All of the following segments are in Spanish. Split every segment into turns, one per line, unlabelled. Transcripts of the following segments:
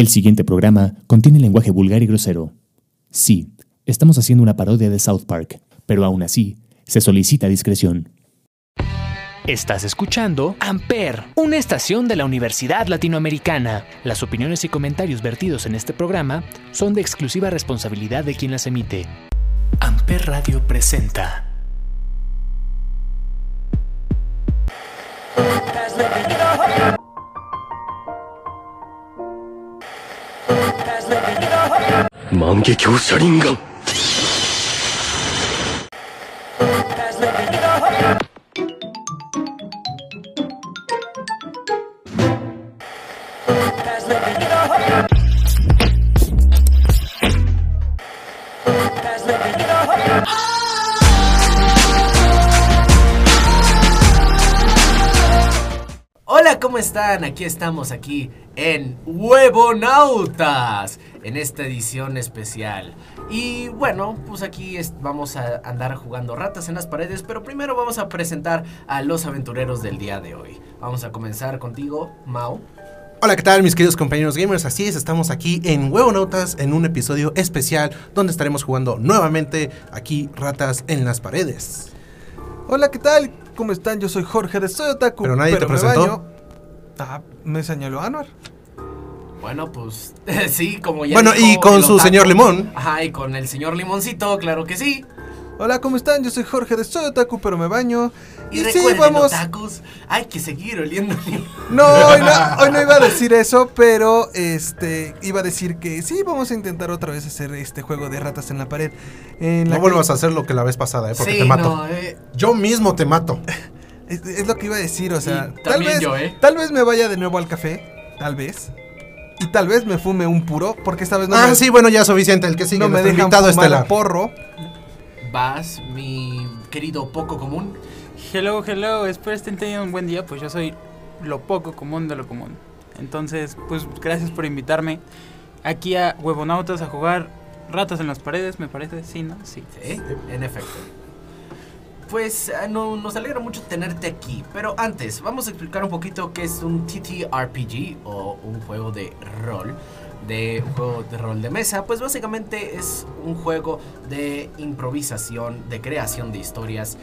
El siguiente programa contiene lenguaje vulgar y grosero. Sí, estamos haciendo una parodia de South Park, pero aún así, se solicita discreción. Estás escuchando Amper, una estación de la Universidad Latinoamericana. Las opiniones y comentarios vertidos en este programa son de exclusiva responsabilidad de quien las emite. Amper Radio presenta.
Hola, ¿cómo están? Aquí estamos aquí en Huevonautas, en esta edición especial. Y bueno, pues aquí es- vamos a andar jugando ratas en las paredes, pero primero vamos a presentar a los aventureros del día de hoy. Vamos a comenzar contigo, Mau.
Hola, ¿qué tal mis queridos compañeros gamers? Así es, estamos aquí en Huevonautas en un episodio especial donde estaremos jugando nuevamente aquí Ratas en las Paredes.
Hola, ¿qué tal? ¿Cómo están? Yo soy Jorge de Soy Otaku.
Pero nadie te
me
presentó.
baño. Ah, me señaló Anuar.
Bueno, pues sí, como ya
Bueno,
dijo
y con su señor Limón.
Ajá, y con el señor Limoncito, claro que sí.
Hola, ¿cómo están? Yo soy Jorge de Soy Otaku, pero me baño.
Y,
Y, sí, vamos.
otakus, hay que seguir oliendo limón.
No hoy, no, hoy no iba a decir eso, pero este iba a decir que sí, vamos a intentar otra vez hacer este juego de ratas en la pared. En la
No
que-
vuelvas a hacer lo que la vez pasada, ¿eh? Porque
Sí,
te mato.
no, eh,
Yo mismo te mato.
Es, es lo que iba a decir, o sea,
Y
tal
también
vez,
yo, ¿eh?
tal vez me vaya de nuevo al café, tal vez. Y tal vez me fume un puro, porque esta vez no
ah,
me,
sí, bueno, ya suficiente. El que sigue,
no me dejan
invitado
fumar
estelar.
porro.
Vas, mi querido poco común.
Hello, hello, espero estén teniendo un buen día, pues yo soy lo poco común de lo común. Entonces, pues gracias por invitarme aquí a Huevonautas a jugar ratas en las paredes, me parece, sí, ¿no? Sí.
Sí, en efecto. Pues ah, no, nos alegra mucho tenerte aquí, pero antes vamos a explicar un poquito qué es un TTRPG o un juego de rol, de un juego de rol de mesa. Pues básicamente es un juego de improvisación, de creación de historias.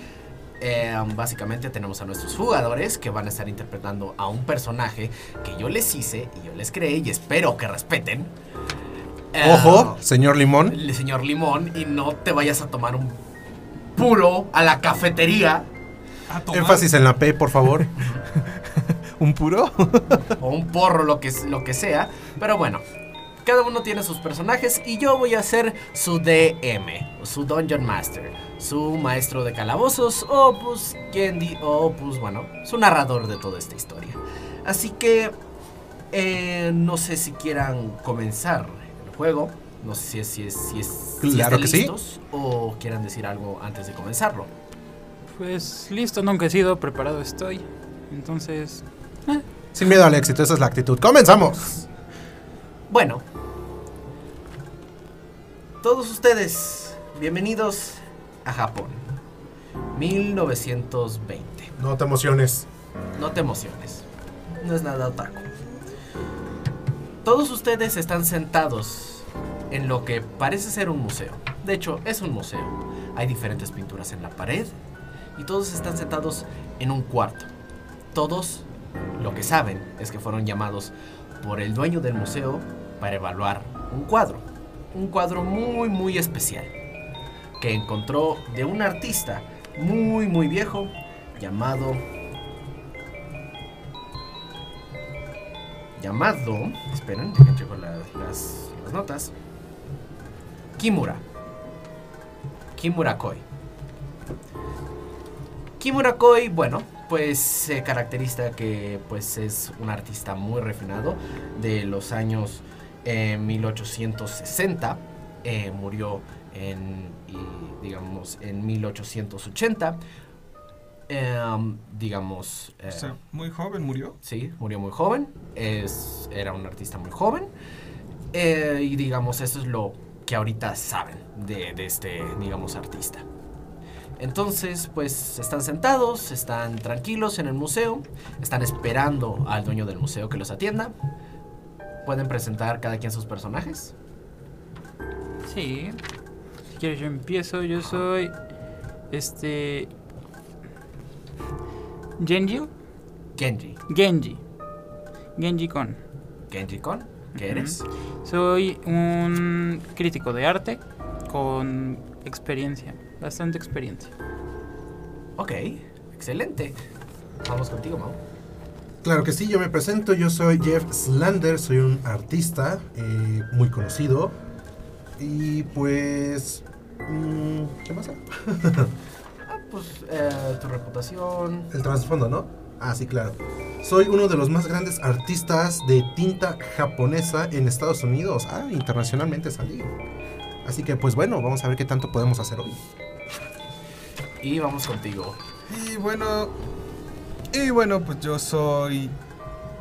Eh, básicamente tenemos a nuestros jugadores que van a estar interpretando a un personaje que yo les hice y yo les creé y espero que respeten.
Ojo, señor Limón.
señor Limón y no te vayas a tomar un puro a la cafetería
Énfasis en la P, por favor.
¿Un puro?
o un porro, lo que, lo que sea. Pero bueno, cada uno tiene sus personajes y yo voy a ser su DM, su Dungeon Master, su maestro de calabozos o pues, quien di- o pues bueno, su narrador de toda esta historia. Así que eh, no sé si quieran comenzar el juego. No sé si es, si es, si es, si
Claro que sí.
o quieran decir algo antes de comenzarlo.
Pues listo, nunca he sido, preparado estoy. Entonces,
Sin miedo al éxito, esa es la actitud. ¡Comenzamos!
Bueno, todos ustedes, bienvenidos a Japón, 1920.
No te emociones.
No te emociones, no es nada otaku. Todos ustedes están sentados en lo que parece ser un museo. De hecho, es un museo. Hay diferentes pinturas en la pared y todos están sentados en un cuarto. Todos lo que saben es que fueron llamados por el dueño del museo para evaluar un cuadro. Un cuadro muy, muy especial que encontró de un artista muy, muy viejo llamado llamado, esperen, dejen checo la- las, las notas, Kimura. Kimura Koi. Kimura Koi, bueno, pues se caracteriza que pues es un artista muy refinado de los años en 1860, eh, murió en, y, digamos, en 1880. Em, digamos, eh,
O sea, muy joven murió.
sí, murió muy joven, es, era un artista muy joven. eh, y digamos, eso es lo que ahorita saben de, de este, digamos, artista. Entonces, pues están sentados, están tranquilos en el museo, están esperando al dueño del museo que los atienda. Pueden presentar cada quien sus personajes.
Sí. Si quieres yo empiezo. Yo soy este Genji,
Genji.
Genji. Genji Kon.
Genji Kon, ¿qué eres?
Soy un crítico de arte con experiencia, bastante experiencia.
Ok, excelente. Vamos contigo, Mau.
Claro que sí, yo me presento, yo soy Jeff Slander, soy un artista eh, muy conocido. Y pues... mm, ¿Qué pasa?
Ah, pues eh, tu reputación.
El trasfondo, ¿no? Ah, sí, claro. Soy uno de los más grandes artistas de tinta japonesa en Estados Unidos. Ah, internacionalmente salí. Así que pues bueno, vamos a ver qué tanto podemos hacer hoy.
Y vamos contigo.
Y bueno. Y bueno, pues yo soy.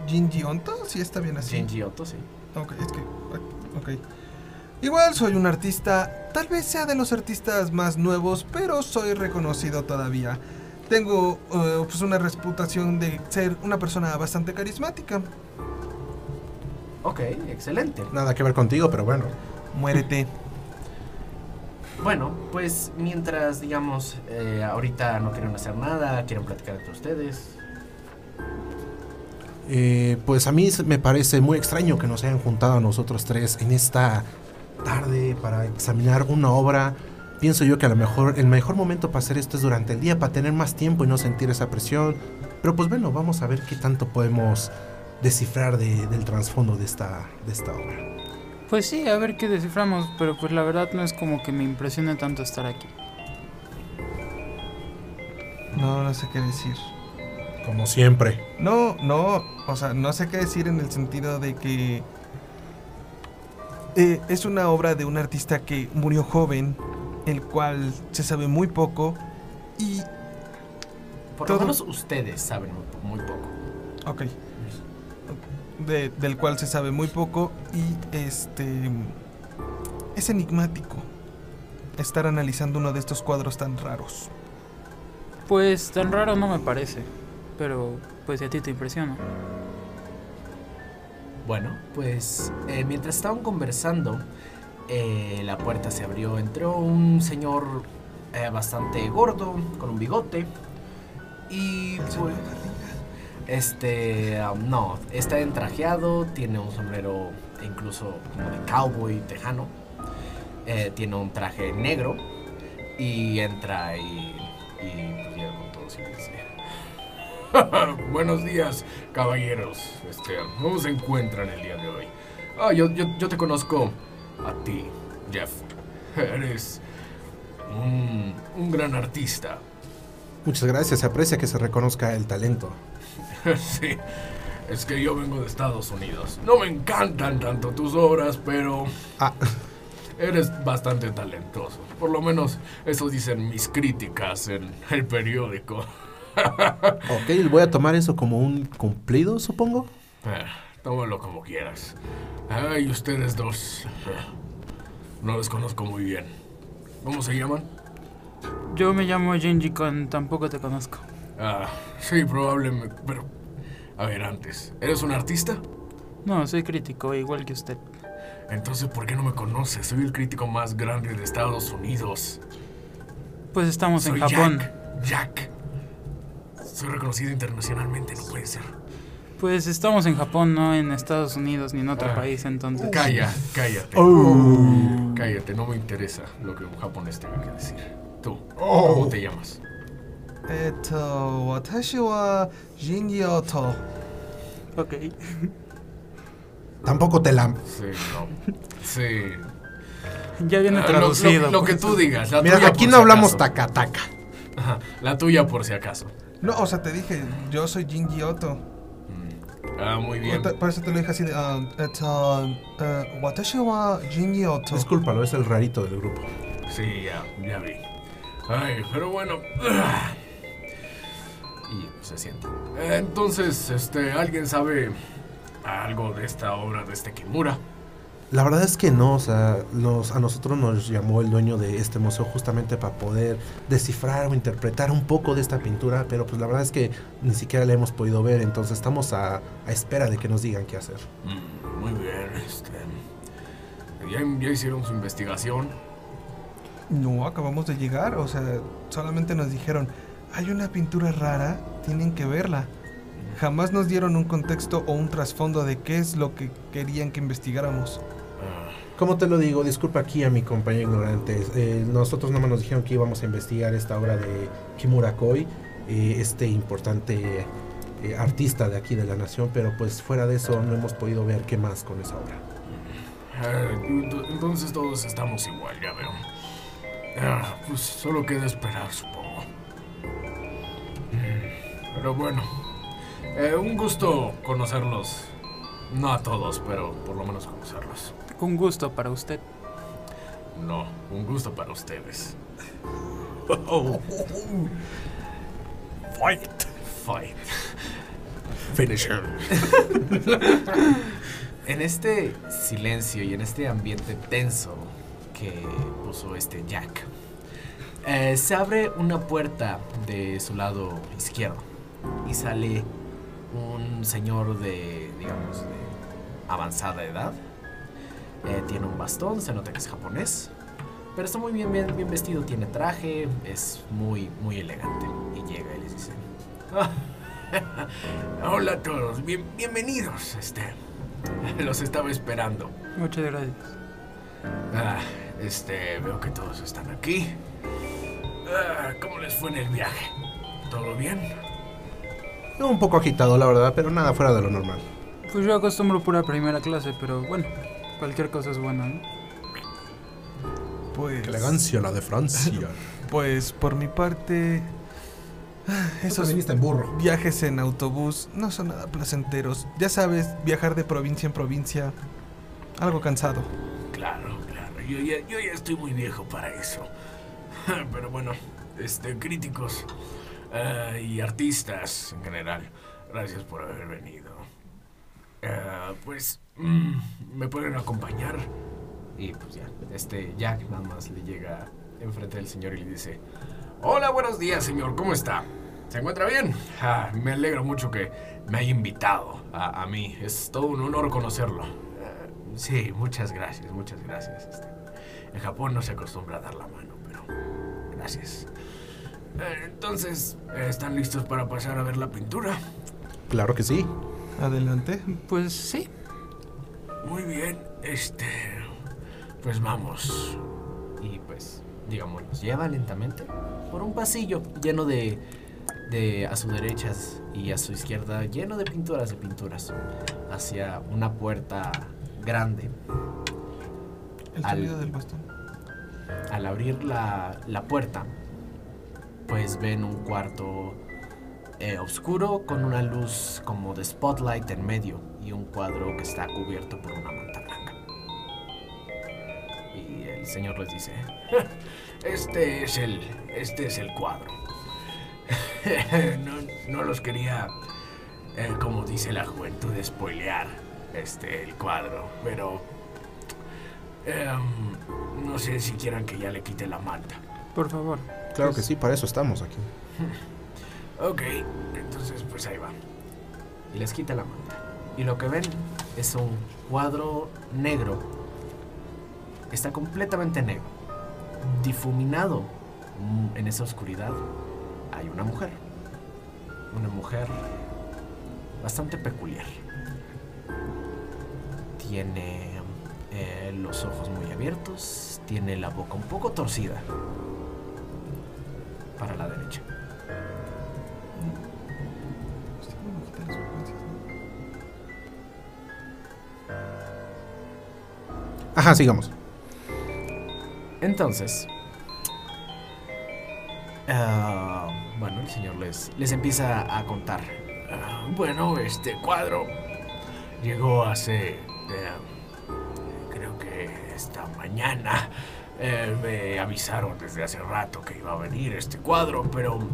Jinji Onto, si está bien así.
Genji Otto, sí.
Ok, es que. Ok. Igual soy un artista, tal vez sea de los artistas más nuevos, pero soy reconocido todavía. Tengo eh, pues una reputación de ser una persona bastante carismática.
Ok, excelente.
Nada que ver contigo, pero bueno.
Muérete.
Bueno, pues mientras, digamos, eh, ahorita no quieren hacer nada, quieren platicar entre ustedes.
Eh, pues a mí se- me parece muy extraño que nos hayan juntado a nosotros tres en esta tarde para examinar una obra. Pienso yo que a lo mejor el mejor momento para hacer esto es durante el día, para tener más tiempo y no sentir esa presión. Pero pues bueno, vamos a ver qué tanto podemos descifrar de- del trasfondo de esta, de esta obra.
Pues sí, a ver qué desciframos, pero pues la verdad no es como que me impresione tanto estar aquí.
No, no sé qué decir.
Como siempre.
No, no, o sea, no sé qué decir en el sentido de que eh, es una obra de un artista que murió joven, el cual se sabe muy poco y...
Por
Todo-
lo menos ustedes saben muy, poco.
Ok. De- del cual se sabe muy poco y este... Es enigmático estar analizando uno de estos cuadros tan raros.
Pues tan raro no me parece, pero pues si a ti te impresiona.
Bueno, pues eh, mientras estaban conversando, eh, la puerta se abrió. Entró un señor eh, bastante gordo, con un bigote. Y este, um, no, está entrajeado, tiene un sombrero incluso como de cowboy tejano. Eh, tiene un traje negro y entra y, y pues, llega con y Buenos días, caballeros. Este, ¿Cómo se encuentran el día de hoy? Ah, yo, yo, yo te conozco a ti, Jeff. Eres un, un gran artista.
Muchas gracias, se aprecia que se reconozca el talento.
sí, es que yo vengo de Estados Unidos. No me encantan tanto tus obras, pero
Ah,
eres bastante talentoso. Por lo menos eso dicen mis críticas en el periódico.
ok, voy a tomar eso como un cumplido, supongo.
Eh, tómalo como quieras. Ay, ustedes dos. No los conozco muy bien. ¿Cómo se llaman?
Yo me llamo Genji Kon, tampoco te conozco.
Ah, sí, probablemente. Pero, a ver, antes, ¿eres un artista?
No, soy crítico, igual que usted.
Entonces, ¿por qué no me conoces? Soy el crítico más grande de Estados Unidos.
Pues estamos
Soy
en Japón.
Jack. Jack. Soy reconocido internacionalmente, no puede ser.
Pues estamos en Japón, no en Estados Unidos ni en otro
Ah.
país, entonces.
Calla, cállate.
Oh.
Cállate, no me interesa lo que un japonés tenga que decir. Tú, ¿cómo te llamas?
Eto, watashi wa Jinji Oto.
Ok.
Tampoco te la...
Sí, no. Sí.
Ya viene
Ah, lo-
traducido.
Lo, lo que
pues.
tú digas. La
Mira,
tuya
aquí
por
no
si
hablamos
acaso.
taca taca.
Ajá, La tuya por si acaso.
No, o sea, te dije, yo soy Jinji Oto.
Ah, muy bien.
Por eso te lo dije así de... it's, ah, eh, watashi wa Jinji Oto.
Discúlpalo, es el rarito del grupo.
Sí, ya, ya vi. Ay, pero bueno.
Y se siente.
Entonces, este, ¿alguien sabe algo de esta obra de este Kimura?
La verdad es que no, o sea, nos- a nosotros nos llamó el dueño de este museo justamente para poder descifrar o interpretar un poco de esta pintura, pero pues la verdad es que ni siquiera la hemos podido ver, entonces estamos a, a espera de que nos digan qué hacer.
Mm, muy bien, este. ¿Ya, ya hicieron su investigación?
No, acabamos de llegar, o sea, solamente nos dijeron, hay una pintura rara, tienen que verla. Jamás nos dieron un contexto o un trasfondo de qué es lo que querían que investigáramos.
Ah,
Como te lo digo, disculpa aquí a mi compañero ignorante, eh, nosotros nomás nos dijeron que íbamos a investigar esta obra de Kimura Koi, eh, este importante eh, artista de aquí de la nación, pero pues fuera de eso no hemos podido ver qué más con esa obra.
ento- entonces todos estamos igual, ya veo. Ah, pues solo queda esperar, supongo. Pero bueno, eh, un gusto conocerlos. No a todos, pero por lo menos conocerlos.
Un gusto para usted.
No, un gusto para ustedes.
Fight.
Fight. Finisher.
En este silencio y en este ambiente tenso que puso este Jack, eh, se abre una puerta de su lado izquierdo y sale un señor de, digamos, de avanzada edad. Eh, tiene un bastón, se nota que es japonés, pero está muy bien, bien, bien vestido, tiene traje, es muy, muy elegante. Y llega y les dice,
Hola a todos, bien- bienvenidos. Este, los estaba esperando.
Muchas gracias.
Ah, este, veo que todos están aquí. Ah, ¿Cómo les fue en el viaje? ¿Todo bien?
Un poco agitado, la verdad, pero nada fuera de lo normal.
Pues yo acostumbro pura primera clase, pero bueno, cualquier cosa es buena, ¿no?
Pues...
Qué elegancia la de Francia.
Pues por mi parte... Esos
viniste en burro.
viajes en autobús no son nada placenteros. Ya sabes, viajar de provincia en provincia, algo cansado.
Claro, claro. Yo ya, yo ya estoy muy viejo para eso. Pero bueno, este, críticos ah, y artistas en general, gracias por haber venido. Ah, pues, ¿me pueden acompañar?
Y pues ya, este Jack nada más le llega enfrente del señor y le dice, Hola, buenos días, señor, ¿cómo está?
¿Se encuentra bien? Ah, me alegro mucho que me haya invitado a, a mí. Es todo un honor conocerlo. Ah, sí, muchas gracias, muchas gracias. Este, en Japón no se acostumbra a dar la mano, pero gracias. Eh, entonces, ¿están listos para pasar a ver la pintura?
Claro que sí.
Adelante.
Pues sí.
Muy bien, este... Pues vamos.
Y pues, digamos, los lleva lentamente por un pasillo lleno de, de a su derecha y a su izquierda, lleno de pinturas de pinturas, hacia una puerta grande.
El
Al-
sonido del bastón.
Al abrir la, la puerta, pues ven un cuarto eh, oscuro con una luz como de spotlight en medio y un cuadro que está cubierto por una manta blanca. Y el señor les dice,
Este es el... Este es el cuadro. no, no los quería, eh, como dice la juventud, spoilear este, el cuadro, pero... em, no sé si quieran que ya le quite la manta.
Por favor.
Claro que sí, para eso estamos aquí.
Ok, entonces pues ahí va.
y les quita la manta. Y lo que ven es un cuadro negro. Está completamente negro. Difuminado mm, en esa oscuridad hay una mujer. Una mujer bastante peculiar. Tiene eh, los ojos muy abiertos, tiene la boca un poco torcida para la derecha.
Ajá, sigamos.
Entonces, ah, bueno, el señor les, les empieza a contar.
Ah, bueno, este cuadro llegó hace, eh, creo que esta mañana. Eh, me avisaron desde hace rato que iba a venir este cuadro, pero mm,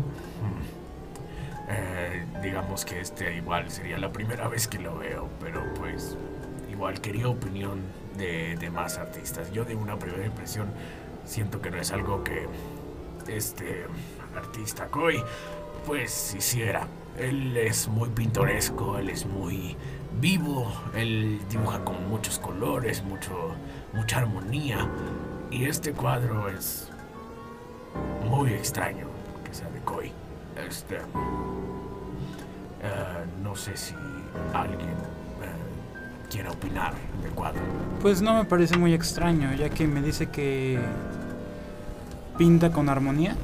eh, digamos que este igual sería la primera vez que lo veo, pero pues igual quería opinión de, más artistas. Yo de una primera impresión siento que no es algo que este artista Koi pues hiciera. Él es muy pintoresco, él es muy vivo, él dibuja con muchos colores, mucho, mucha armonía. Y este cuadro es muy extraño que sea de Koi. Este. eh, no sé si alguien quiere opinar del cuadro.
Pues no me parece muy extraño, ya que me dice que pinta con armonía.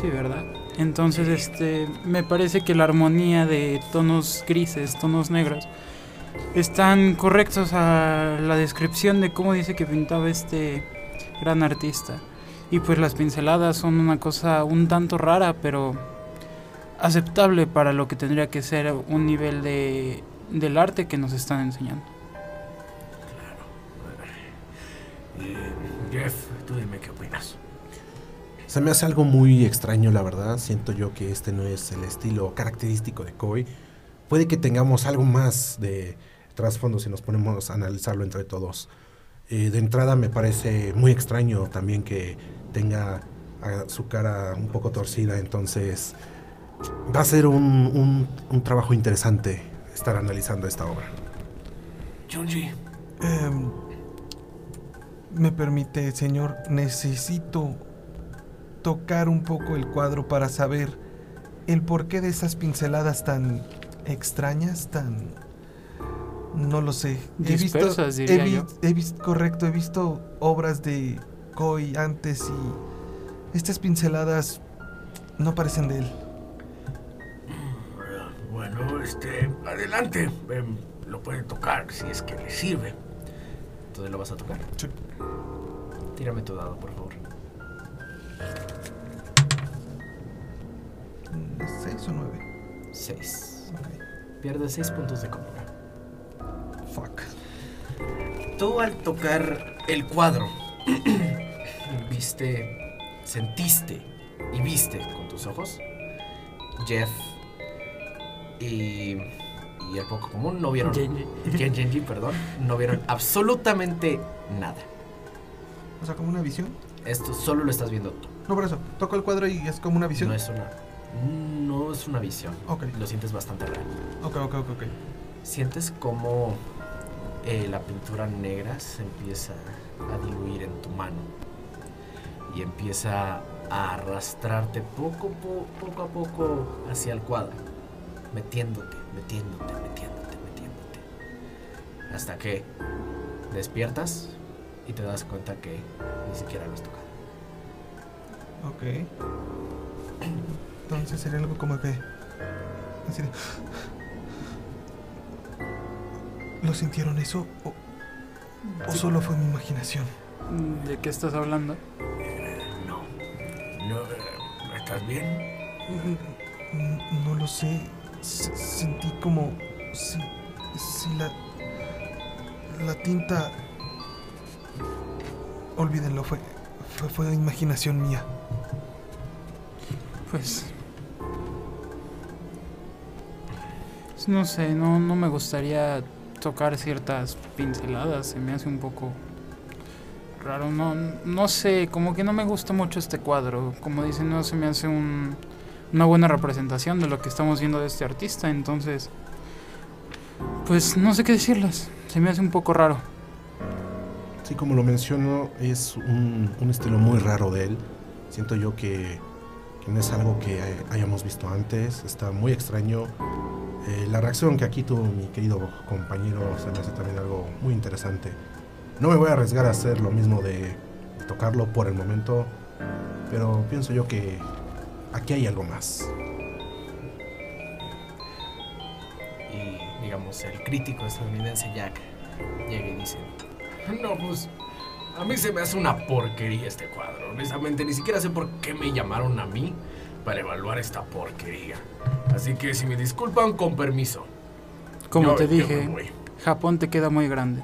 Sí, ¿verdad? Entonces, este, me parece que la armonía de tonos grises, tonos negros, están correctos a la descripción de cómo dice que pintaba este gran artista. Y pues las pinceladas son una cosa un tanto rara, pero aceptable para lo que tendría que ser un nivel de, del arte que nos están enseñando.
Jeff, tú dime qué opinas.
Se me hace algo muy extraño, la verdad. Siento yo que este no es el estilo característico de Koi. Puede que tengamos algo más de trasfondo si nos ponemos a analizarlo entre todos. Eh, de entrada me parece muy extraño también que tenga su cara un poco torcida, entonces va a ser un, un- un trabajo interesante estar analizando esta obra.
Junji,
Em, me permite, señor, necesito tocar un poco el cuadro para saber el porqué de esas pinceladas tan extrañas, tan... No lo sé.
Dispersas,
he
diría
vi-
yo.
he visto, correcto, he visto obras de Koi antes y estas pinceladas no parecen de él.
bueno, este, adelante. Em, lo puede tocar si es que le sirve.
¿Tú lo vas a tocar?
Sí.
Tírame tu dado, por favor.
Mm, ¿Seis o nueve?
6.
Ok.
Pierdes 6 puntos de cordura.
Fuck.
Tú al tocar el cuadro, viste, sentiste y viste con tus ojos, Jeff y, y el poco común no vieron,
Genji.
Gen- Genji, perdón, no vieron absolutamente nada.
O sea, como una visión.
Esto solo lo estás viendo tú.
No, por eso. Toco el cuadro y es como una visión.
No es una, no es una visión.
Ok.
Lo sientes bastante real.
Ok, ok, ok, ok.
Sientes como eh, la pintura negra se empieza a diluir en tu mano y empieza a arrastrarte poco, po- poco a poco hacia el cuadro, metiéndote, metiéndote, metiéndote, metiéndote, hasta que despiertas y te das cuenta que ni siquiera lo has tocado.
Ok. Entonces sería algo como que. Así de. ¿Lo sintieron eso? ¿O, o solo fue mi imaginación?
¿De qué estás hablando?
No. No, eh, ¿Estás bien?
Mm, mm, No lo sé. Sentí como. Si, si la. La tinta. Olvídenlo, fue, fue. Fue imaginación mía.
Pues. pues No sé, no, no me gustaría tocar ciertas pinceladas. Se me hace un poco raro. No, no sé, como que no me gusta mucho este cuadro. Como dicen, no se me hace un- una buena representación de lo que estamos viendo de este artista. Entonces, pues no sé qué decirles. Se me hace un poco raro.
Sí, como lo menciono, es un, un estilo muy raro de él. Siento yo que, que no es algo que hay- hayamos visto antes. Está muy extraño. Eh, la reacción que aquí tuvo mi querido compañero se me hace también algo muy interesante. No me voy a arriesgar a hacer lo mismo de tocarlo por el momento, pero pienso yo que aquí hay algo más.
Y digamos, el crítico estadounidense Jack llega y dice,
No, pues. A mí se me hace una porquería este cuadro. Honestamente, ni siquiera sé por qué me llamaron a mí para evaluar esta porquería. Así que si me disculpan, con permiso.
Como
Yo-
te dije. Japón te queda muy grande.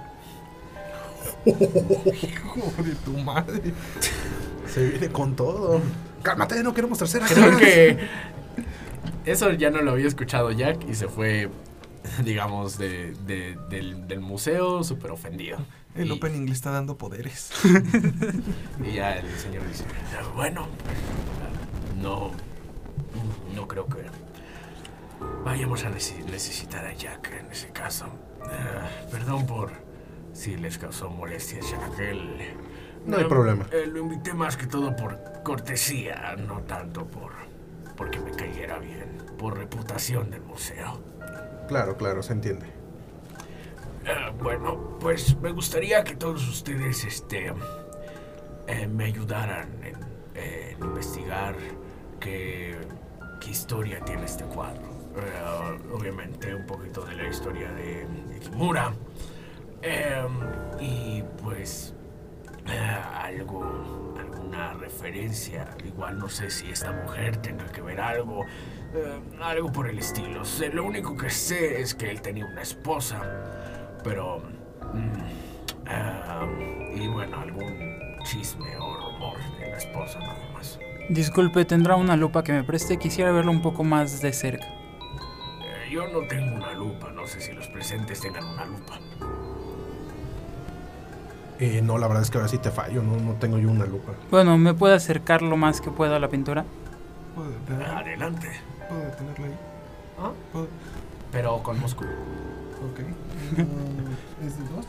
Hijo de tu madre.
Se viene con todo. Cálmate, no queremos tercera.
Creo que eso ya no lo había escuchado Jack y se fue, digamos, de, de- del, del museo súper ofendido.
El
Y-
opening le está dando poderes.
Y ya el señor dice, bueno, no, no creo que vayamos a nece- necesitar a Jack en ese caso. Eh, perdón por si les causó molestias, Jack. Él,
No hay problema.
eh, lo invité más que todo por cortesía, no tanto por porque me cayera bien, por reputación del museo.
Claro, claro, se entiende.
Eh, bueno, pues me gustaría que todos ustedes este, eh, me ayudaran en, en investigar qué, qué historia tiene este cuadro. Obviamente un poquito de la historia de, de Kimura. Y pues algo, alguna referencia. Igual no sé si esta mujer tenga que ver algo. eh, algo por el estilo. Sé- lo único que sé es que él tenía una esposa. Pero... mm, ah, y bueno, algún chisme o rumor de la esposa nada más.
Disculpe, ¿tendrá una lupa que me preste? Quisiera verlo un poco más de cerca.
Eh, yo no tengo una lupa, no sé si los presentes tengan una lupa.
Eh, no, la verdad es que ahora sí te fallo, no, no tengo yo una lupa.
Bueno, ¿me puede acercar lo más que pueda a la pintura?
¿Puedo, detener-
Adelante.
puedo detenerla ahí?
¿Ah?
¿Puedo?
Pero con músculo.
Ok. ¿Es de dos?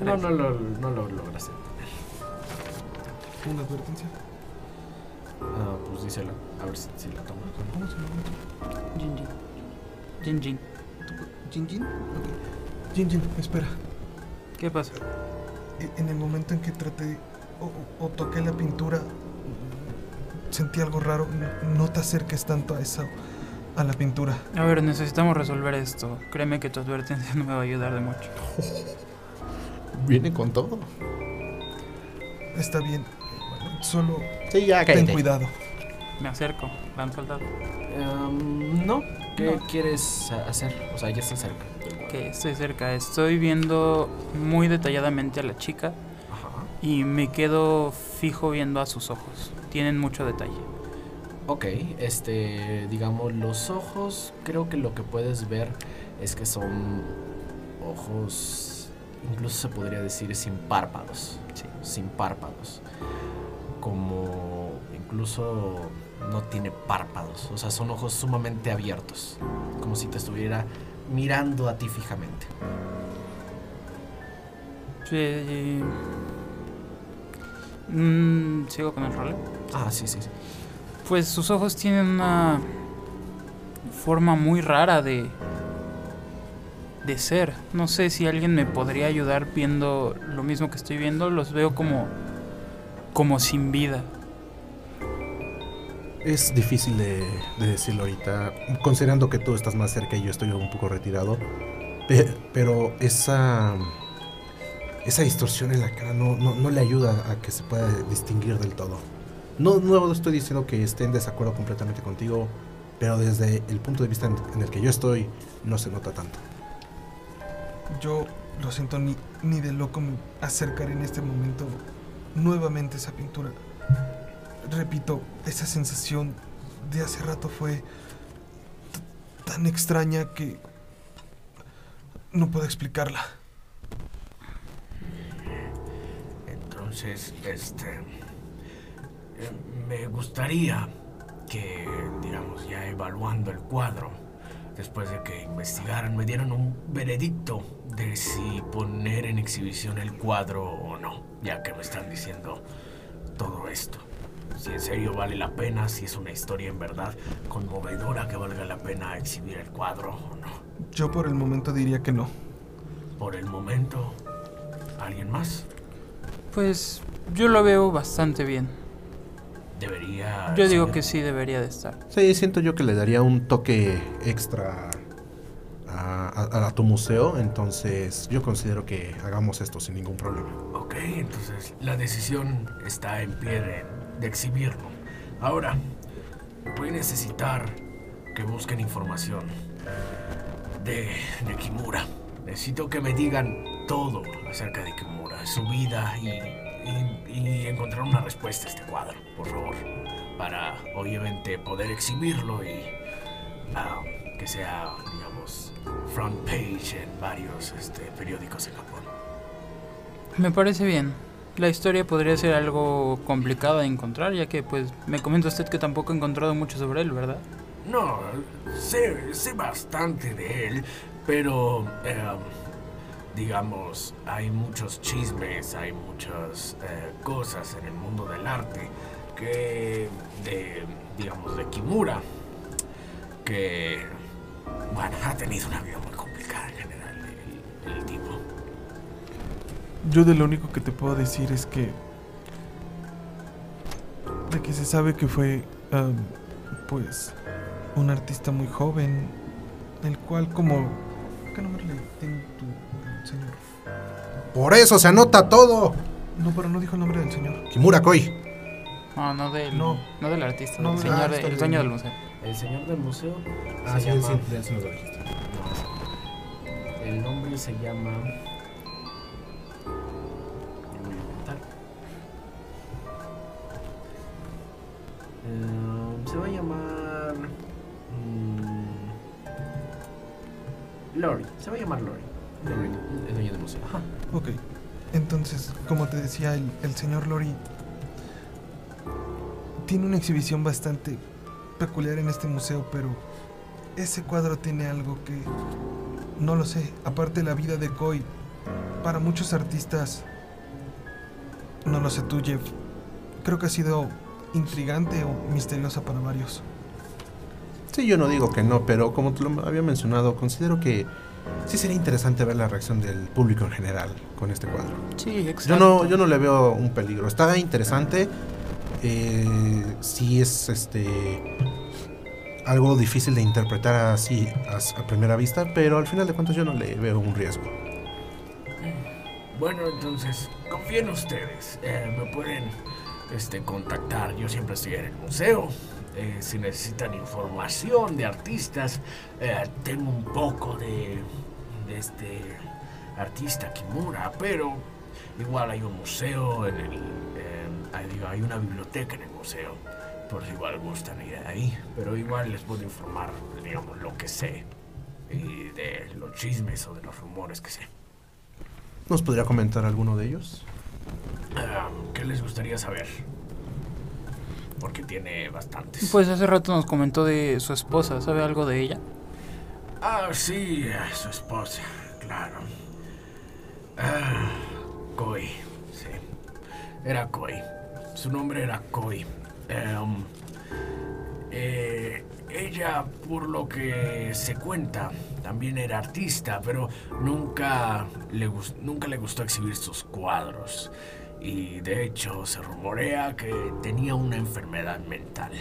Uno,
No, no lo, no lo lograste.
no. Una advertencia.
Ah, pues díselo. A ver si, si la toma.
¿Cómo se llama?
Jin Jin. Jin Jin.
¿Jin Jin? Ok. Jin Jin, espera.
¿Qué pasa?
En el momento en que traté o, toqué la pintura, sentí algo raro. No, te acerques tanto a esa, a la pintura.
A ver, necesitamos resolver esto. Créeme que tu advertencia no me va a ayudar de mucho.
Viene con todo.
Está bien. Solo
Sí, ya,
ten cuidado.
Me acerco, van soldado.
Em, no. ¿Qué
No.
quieres hacer? O sea, ya está cerca.
Que estoy cerca. Estoy viendo muy detalladamente a la chica
Ajá.
y me quedo fijo viendo a sus ojos. Tienen mucho detalle.
Ok, este, digamos, los ojos, creo que lo que puedes ver es que son ojos, incluso se podría decir sin párpados, sí, sin párpados. Como incluso no tiene párpados, o sea, son ojos sumamente abiertos, como si te estuviera mirando a ti fijamente.
Sí. Mm, Sigo con el rol.
Ah, sí, sí, sí.
Pues sus ojos tienen una forma muy rara de de ser. No sé si alguien me podría ayudar viendo lo mismo que estoy viendo. Los veo como como sin vida.
Es difícil de, de decirlo ahorita, considerando que tú estás más cerca y yo estoy un poco retirado. Pe- Pero esa, esa distorsión en la cara no, no, no le ayuda a que se pueda distinguir del todo. No, no estoy diciendo que esté en desacuerdo completamente contigo, pero desde el punto de vista en, el que yo estoy, no se nota tanto.
Yo lo siento, ni, ni de loco me acercaré en este momento nuevamente esa pintura. Repito, esa sensación de hace rato fue tan extraña que no puedo explicarla.
Entonces, este. eh, Me gustaría que, digamos, ya evaluando el cuadro, después de que investigaran, me dieran un veredicto de si poner en exhibición el cuadro o no, ya que me están diciendo todo esto. Si en serio vale la pena, si es una historia en verdad conmovedora que valga la pena exhibir el cuadro o no.
Yo por el momento diría que no.
Por el momento, ¿alguien más?
Pues yo lo veo bastante bien.
Debería...
Yo digo
ser-
que sí debería de estar.
Sí, siento yo que le daría un toque extra a, a- a tu museo, entonces yo considero que hagamos esto sin ningún problema.
Ok, entonces la decisión está en pie de, de exhibirlo. Ahora, voy a necesitar que busquen información de, de Kimura. Necesito que me digan todo acerca de Kimura, su vida y, encontrar una respuesta a este cuadro, por favor. Para obviamente poder exhibirlo y ah, que sea, digamos, front page en varios este, periódicos en Japón.
Me parece bien. La historia podría ser algo complicada de encontrar, ya que pues me comenta usted que tampoco ha encontrado mucho sobre él, ¿verdad?
No, sé, sé bastante de él, pero eh, digamos, hay muchos chismes, hay muchas eh, cosas en el mundo del arte que, de, digamos, de Kimura, que, bueno, ha tenido una vida muy
Yo de lo único que te puedo decir es que. De que se sabe que fue. am, pues. Un artista muy joven. El cual, como. ¿Qué nombre le tiene tu señor?
Por eso se anota todo.
No, pero no dijo el nombre del señor.
Kimura Koi.
No, no del,
No.
no. del artista,
No,
del señor,
ah,
de- el dueño del museo.
El señor del museo
Ah,
se
sí,
llama...
sí,
el nombre se llama...
el señor Lori tiene una exhibición bastante peculiar en este museo, pero ese cuadro tiene algo que no lo sé. Aparte la vida de Koi, para muchos artistas, no lo sé tú, Jeff. Creo que ha sido intrigante o misteriosa para varios.
Sí, yo no digo que no, pero como te lo había mencionado, considero que sí sería interesante ver la reacción del público en general con este cuadro.
Sí, exacto.
Yo no, yo no le veo un peligro. Está interesante. eh, sí es este algo difícil de interpretar así a, a primera vista, pero al final de cuentas yo no le veo un riesgo.
Bueno, entonces, confíen en ustedes. Eh, me pueden este, contactar. Yo siempre estoy en el museo. Eh, si necesitan información de artistas, eh, tengo un poco de, de este artista Kimura, pero igual hay un museo en el. hay una biblioteca en el museo. Por si igual gustan ir ahí. Pero igual les puedo informar, digamos, lo que sé. Y de los chismes o de los rumores que sé.
¿Nos podría comentar alguno de ellos?
¿Qué les gustaría saber? Porque tiene bastantes.
Pues hace rato nos comentó de su esposa, ¿sabe algo de ella?
Ah, sí, a su esposa, claro. Ah, Koi, sí. Era Koi. Su nombre era Koi. Em, eh, ella, por lo que se cuenta, también era artista, pero nunca le, gus- nunca le gustó exhibir sus cuadros. Y de hecho se rumorea que tenía una enfermedad mental.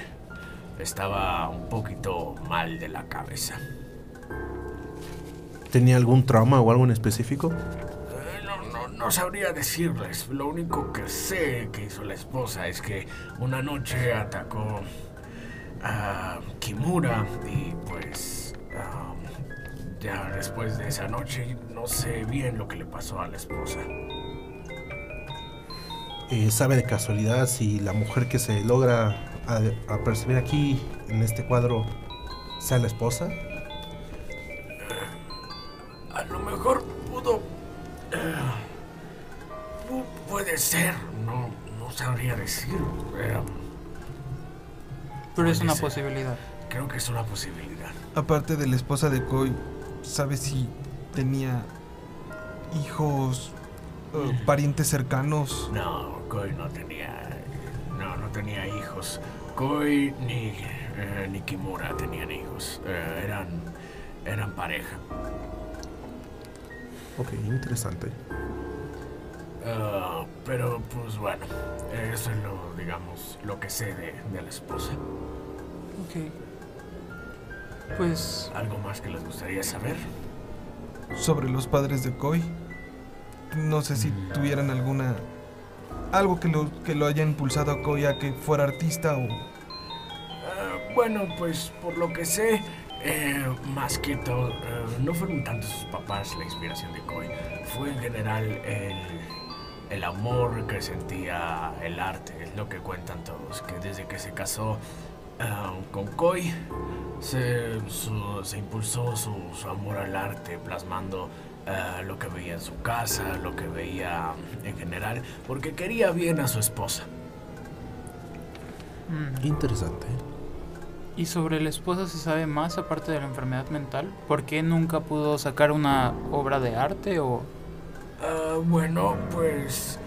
Estaba un poquito mal de la cabeza.
¿Tenía algún trauma o algo en específico?
Eh, No, no, no sabría decirles. Lo único que sé que hizo la esposa es que una noche atacó a Kimura y pues ah, ya después de esa noche no sé bien lo que le pasó a la esposa.
Eh, ¿Sabe de casualidad si la mujer que se logra a- a percibir aquí en este cuadro sea la esposa?
A lo mejor pudo... eh, pu- puede ser, no, no sabría decir. eh,
Pero es una
ser.
posibilidad.
creo que es una posibilidad.
Aparte de la esposa de Koi, ¿sabes si tenía hijos, eh, parientes cercanos?
No, Koi no tenía. No, no tenía hijos. Koi ni, eh, ni Kimura tenían hijos. Eh, eran. eran pareja.
Ok, interesante.
Ah, pero pues bueno, eso es lo, digamos, lo que sé de, de la esposa.
Ok. Pues
¿Algo más que les gustaría saber?
sobre los padres de Koi. No sé si tuvieran alguna algo que lo que lo haya impulsado a Koi a que fuera artista o
Ah, bueno, pues por lo que sé, eh, más que todo, eh, no fueron tanto sus papás la inspiración de Koi. Fue en general el, el amor que sentía el arte, es lo que cuentan todos, que desde que se casó ah, con Koi, se, su- se impulsó su, su amor al arte, plasmando ah, lo que veía en su casa, lo que veía en general, porque quería bien a su esposa.
Mm.
Interesante.
¿Y sobre la esposa se sabe más aparte de la enfermedad mental? ¿Por qué nunca pudo sacar una obra de arte o...?
Ah, bueno, pues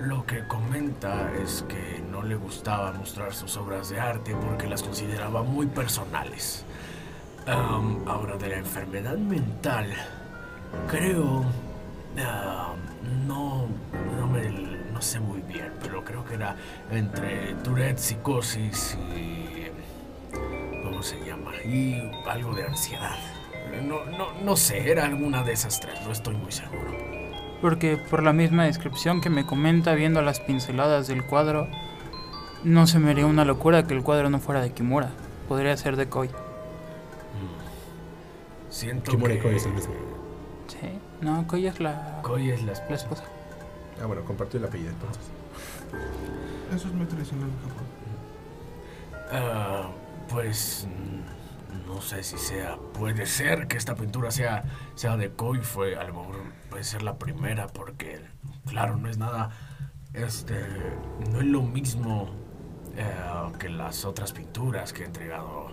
lo que comenta es que no le gustaba mostrar sus obras de arte porque las consideraba muy personales. Ahora, de la enfermedad mental, creo... no, no, me, sé muy bien, pero creo que era entre Tourette, psicosis y... ¿Cómo se llama? Y algo de ansiedad. No, no, no sé, era alguna de esas tres, no estoy muy seguro.
Porque por la misma descripción que me comenta viendo las pinceladas del cuadro, no se me haría una locura que el cuadro no fuera de Kimura. Podría ser de Koi.
Siento
Kimura y Koi es el mismo.
Sí. No, Koi es la,
Koi es la
la
esposa.
Ah, bueno, compartió el apellido entonces.
Eso es muy tradicional en Japón.
Ah, pues mm, no sé si sea. Puede ser que esta pintura sea, sea de Koi. Fue a lo mejor puede ser la primera porque, claro, no es nada. Este, no es lo mismo eh, que las otras pinturas que ha entregado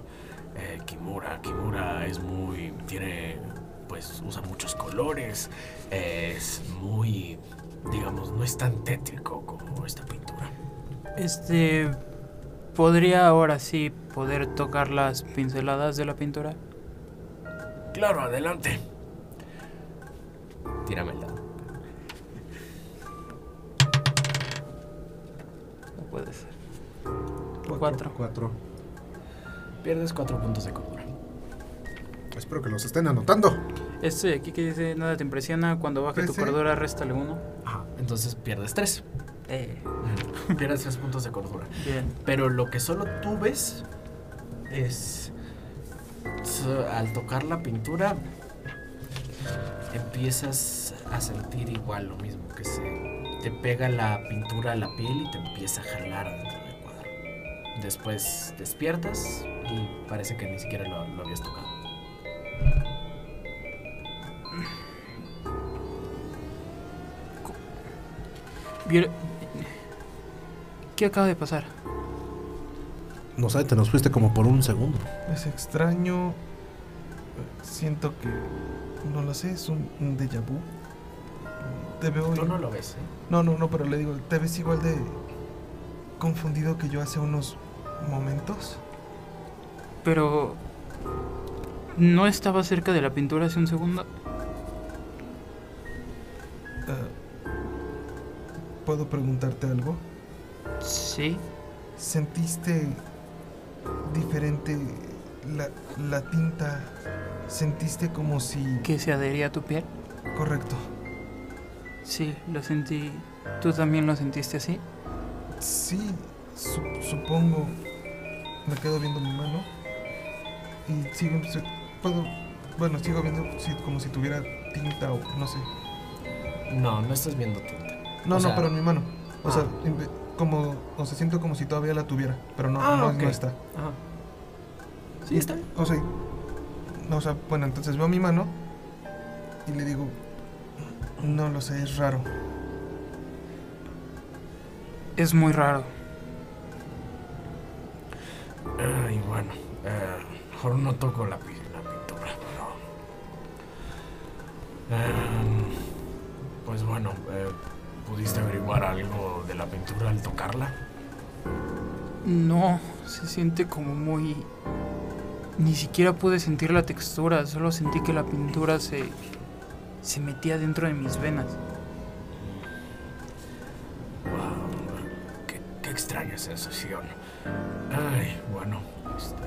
eh, Kimura. Kimura es muy, tiene, pues usa muchos colores. Es muy, digamos, no es tan tétrico como esta pintura.
Este... ¿Podría ahora sí poder tocar las pinceladas de la pintura?
Claro, adelante. Tírame el dado.
No puede ser. Cuatro.
Cuatro.
Pierdes cuatro puntos de cordura.
Espero que los estén anotando.
Este de aquí que dice nada te impresiona, cuando baje tu
Trece.
cordura réstale uno.
Ajá. Entonces pierdes tres.
Eh,
pierdes tres puntos de cordura.
bien.
Pero lo que solo tú ves es. so- Al tocar la pintura, empiezas a sentir igual lo mismo, que se te pega la pintura a la piel y te empieza a jalar. Después despiertas y parece que ni siquiera lo, lo habías tocado.
¿Qué acaba de pasar?
No sé, te nos fuiste como por un segundo.
Es extraño. Siento que. No lo sé, es un, un déjà vu. Te veo.
Tú no lo ves, ¿eh?
No, no, no, pero le digo, te ves igual de confundido que yo hace unos momentos.
Pero... ¿No estaba cerca de la pintura hace un segundo?
Ah, ¿Puedo preguntarte algo?
Sí.
¿Sentiste diferente la, la tinta? ¿Sentiste como si...
¿Que se adhería a tu piel?
Correcto.
Sí, lo sentí. ¿Tú también lo sentiste así?
Sí, su- supongo. Me quedo viendo mi mano. Y sigo... Puedo... Bueno, sigo viendo si- como si tuviera tinta o no sé.
No, no estás viendo tinta.
No,
O
no,
sea-
pero en mi mano. O
Ah.
sea, inve- como... O sea, siento como si todavía la tuviera. Pero no,
Ah,
no, está.
Ajá. Sí, está.
O sea, no, o sea, bueno, entonces veo mi mano y le digo, no lo sé, es raro.
Es muy raro.
Ay, bueno, eh, mejor no toco la, pi- la pintura, pero... Em, pues bueno, eh, ¿pudiste averiguar algo de la pintura al tocarla?
No, se siente como muy... Ni siquiera pude sentir la textura, solo sentí que la pintura se... se metía dentro de mis venas.
Sensación. Ay, bueno, este,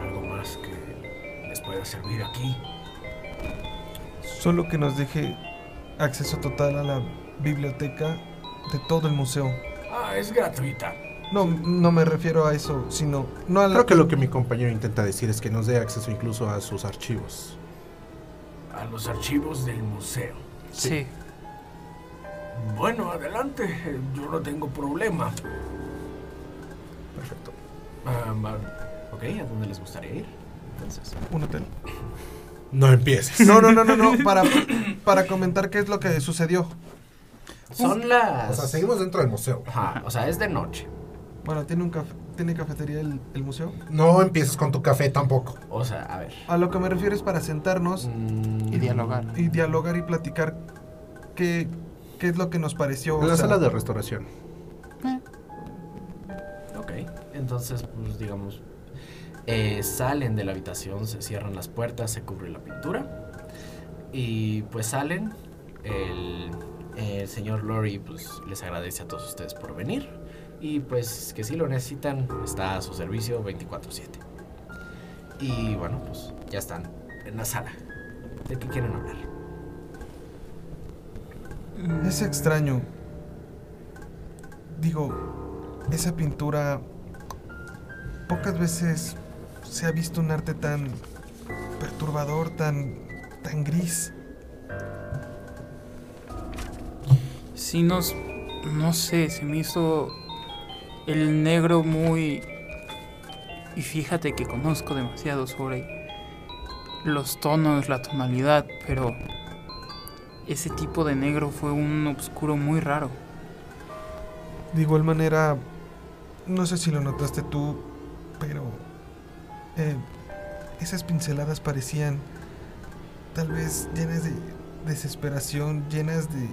algo más que les pueda servir aquí.
Solo que nos deje acceso total a la biblioteca de todo el museo.
Ah, es gratuita.
No, no me refiero a eso, sino... No a la-
Creo que lo que mi compañero intenta decir es que nos dé acceso incluso a sus archivos.
A los archivos del museo.
Sí.
Bueno, adelante. Yo no tengo problema.
Perfecto.
Va- ok, ¿a dónde les gustaría ir? Entonces,
Un hotel.
No empieces.
No, no, no, no, no. Para, para comentar qué es lo que sucedió.
son las...
O sea, seguimos dentro del museo.
Ajá, o sea, es de noche.
Bueno, ¿tiene, un café, ¿tiene cafetería el, el museo?
No empieces con tu café tampoco.
O sea, a ver.
A lo que me refiero es para sentarnos
Mm,
Y dialogar.
y dialogar y platicar qué, qué es lo que nos pareció.
En la
o sea,
sala de restauración.
Ok, entonces, pues digamos, eh, salen de la habitación, se cierran las puertas, se cubre la pintura y pues salen. El, el señor Lori pues les agradece a todos ustedes por venir y pues que si lo necesitan está a su servicio 24/7. Y bueno, pues ya están en la sala. ¿De qué quieren hablar?
Es extraño. Digo, esa pintura pocas veces se ha visto un arte tan perturbador, tan tan gris.
Sí, nos. No sé, se me hizo el negro muy. Y fíjate que conozco demasiado sobre los tonos, la tonalidad, pero ese tipo de negro fue un oscuro muy raro.
De igual manera, no sé si lo notaste tú, pero eh, esas pinceladas parecían tal vez llenas de desesperación, llenas de,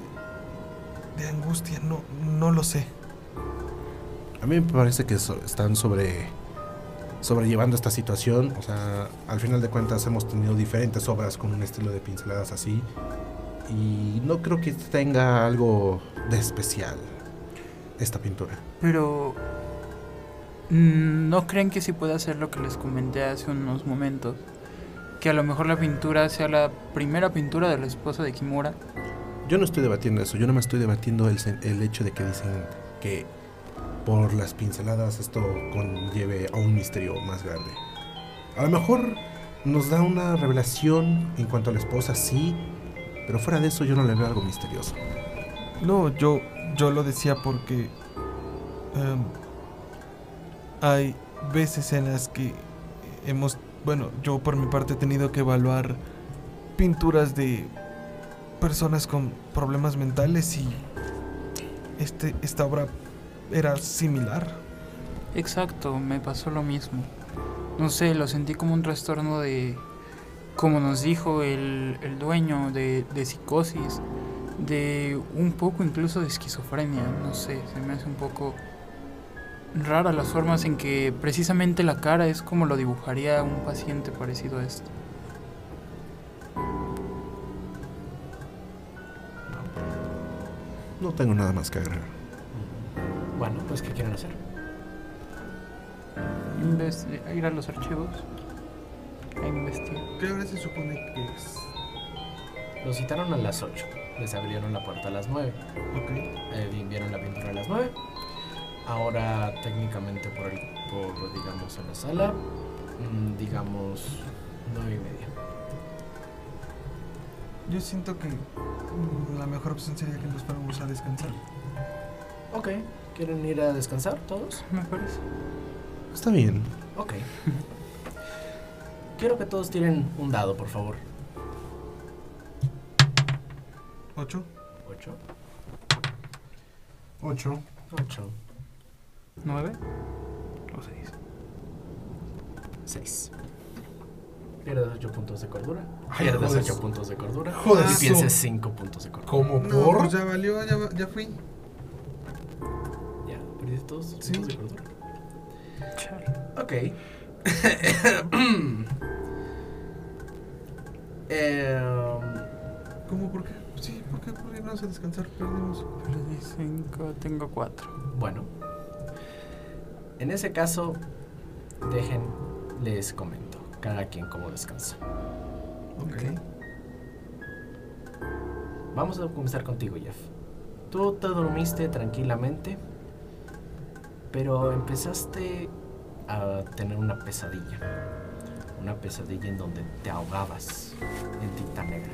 de angustia, no, no lo sé.
A mí me parece que so- están sobre sobrellevando esta situación. O sea, al final de cuentas hemos tenido diferentes obras con un estilo de pinceladas así. Y no creo que tenga algo de especial esta pintura.
Pero. mm, ¿No creen que sí puede hacer lo que les comenté hace unos momentos? Que a lo mejor la pintura sea la primera pintura de la esposa de Kimura.
Yo no estoy debatiendo eso, yo no me estoy debatiendo el, el hecho de que dicen que por las pinceladas esto conlleve a un misterio más grande. A lo mejor nos da una revelación en cuanto a la esposa, sí, pero fuera de eso yo no le veo algo misterioso.
No, yo, yo lo decía porque em, hay veces en las que hemos, bueno, yo por mi parte he tenido que evaluar pinturas de personas con problemas mentales y este, esta obra era similar.
Exacto, me pasó lo mismo. No sé, lo sentí como un trastorno de. Como nos dijo el, el dueño, de, de psicosis, de un poco incluso de esquizofrenia. No sé, se me hace un poco rara las formas en que precisamente la cara es como lo dibujaría un paciente parecido a esto.
No tengo nada más que agregar.
Bueno, pues ¿qué quieren hacer?
Investi- ir a los archivos a investigar.
¿Qué hora se supone que es?
Los citaron a las 8. Les abrieron la puerta a las 9.
Ok.
Eh, vi- vieron la pintura a las 9. Ahora técnicamente por, el, por digamos en la sala, mm, digamos 9 y media.
Yo siento que mm, la mejor opción sería que nos fuéramos a descansar.
Ok, ¿quieren ir a descansar todos?
Me parece.
Está bien.
Ok. Quiero que todos tiren un dado, por favor.
¿Ocho?
8.
8.
8.
¿Nueve? O seis.
6. Pierdes 8 puntos de cordura.
Ay,
Pierdes
joder.
8 puntos de cordura.
Joder,
y pienses 5 puntos de cordura.
¿Cómo
No,
por?
pues ya valió, ya, va- ya fui.
Ya, perdiste todos
Sí.
puntos de cordura.
Chale.
Ok. Em,
¿Cómo? ¿Por qué? Sí, ¿por qué? ¿Por qué no a descansar? Perdimos.
Perdí cinco, tengo cuatro.
bueno. En ese caso, dejen, les comento. Cada quien cómo descansa.
Ok.
Vamos a comenzar contigo, Jeff. Tú te dormiste tranquilamente Pero empezaste a tener una pesadilla. Una pesadilla en donde te ahogabas en tinta negra.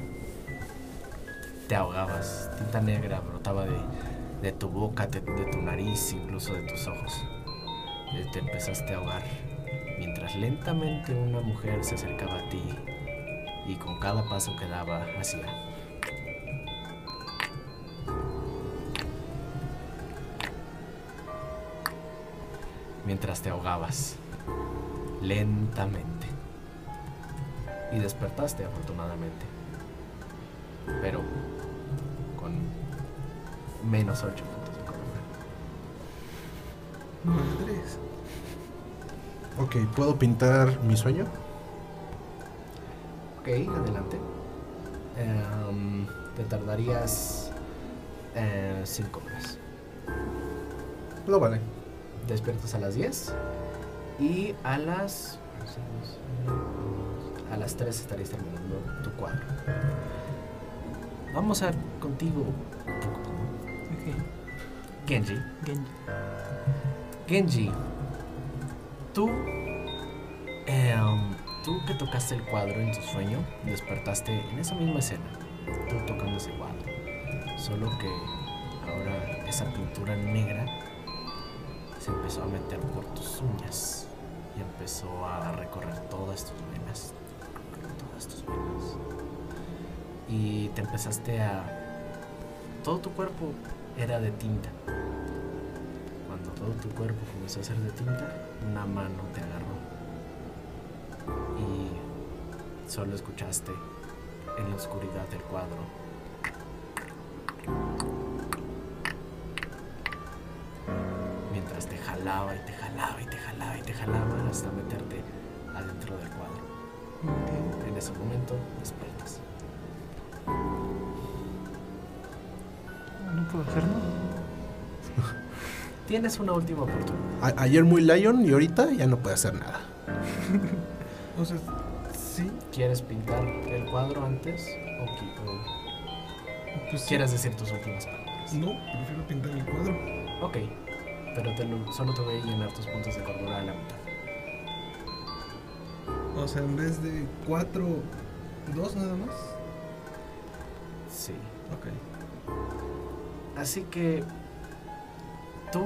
Te ahogabas. Tinta negra brotaba de, de tu boca, de, tu nariz, incluso de tus ojos. Eh, Te empezaste a ahogar. Mientras lentamente una mujer se acercaba a ti y con cada paso que daba hacía. Mientras te ahogabas lentamente. Y despertaste afortunadamente. Pero con menos 8 puntos de cordura.
Madres.
Ok, ¿puedo pintar mi sueño?
Ok, adelante. Em, te tardarías 5 horas.
No vale.
Despiertas a las 10 y a las a las 3 estarías terminando tu cuadro. Vamos a contigo,
Ok.
Genji.
Genji.
Genji, tú, em, tú que tocaste el cuadro en tu sueño, despertaste en esa misma escena, tú tocando ese cuadro. Solo que ahora esa pintura negra se empezó a meter por tus uñas y empezó a recorrer todas tus venas, todas tus venas. Y te empezaste a... Todo tu cuerpo era de tinta. Cuando todo tu cuerpo comenzó a ser de tinta, una mano te agarró. Y solo escuchaste en la oscuridad del cuadro. Jalaba y te jalaba y te jalaba y te jalaba hasta meterte adentro del cuadro. En ese momento despiertas.
No puedo hacer nada.
Tienes una última oportunidad.
A- ayer muy Lion y ahorita ya no puede hacer nada.
O sea, sí.
¿Quieres pintar el cuadro antes o, qui- o
Pues sí.
quieres decir tus últimas palabras?
No, prefiero pintar el cuadro.
Ok, pero te lo- solo te voy a llenar tus puntos de cordura a la mitad.
O sea, en vez de cuatro, dos nada más.
Sí.
Ok.
Así que tú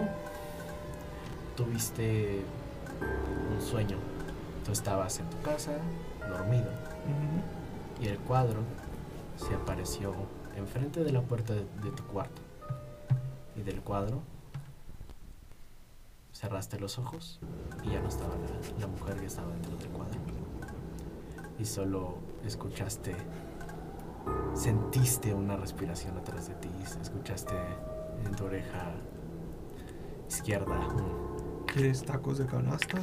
tuviste un sueño. Tú estabas en tu casa, dormido, y el cuadro se apareció enfrente de la puerta de, de tu cuarto. Y del cuadro cerraste los ojos y ya no estaba la, la mujer que estaba dentro del cuadro. Y solo escuchaste, sentiste una respiración atrás de ti, escuchaste en tu oreja izquierda
¿Quieres tacos de canasta?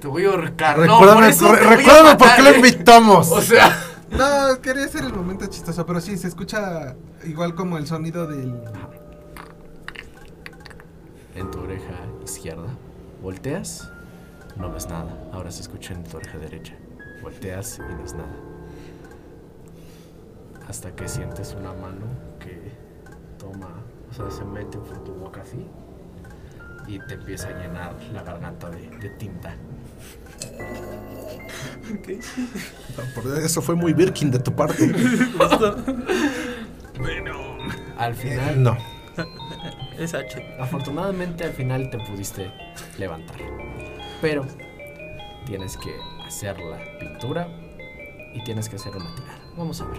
Te voy a ahorcar.
Recuérdame, re- recuérdame por qué lo invitamos.
O sea.
No, quería hacer el momento chistoso, pero sí, se escucha igual como el sonido del...
En tu oreja izquierda. Volteas, no ves nada. Ahora se escucha en tu oreja derecha. Volteas y no ves nada. Hasta que sientes una mano que toma, o sea, se mete por tu boca así. Y te empieza a llenar la garganta de, de tinta.
Por eso fue muy Birkin de tu parte.
Al final,
No.
Es H.
Afortunadamente al final te pudiste levantar. Pero tienes que hacer la pintura y tienes que hacer una tirada. Vamos a ver.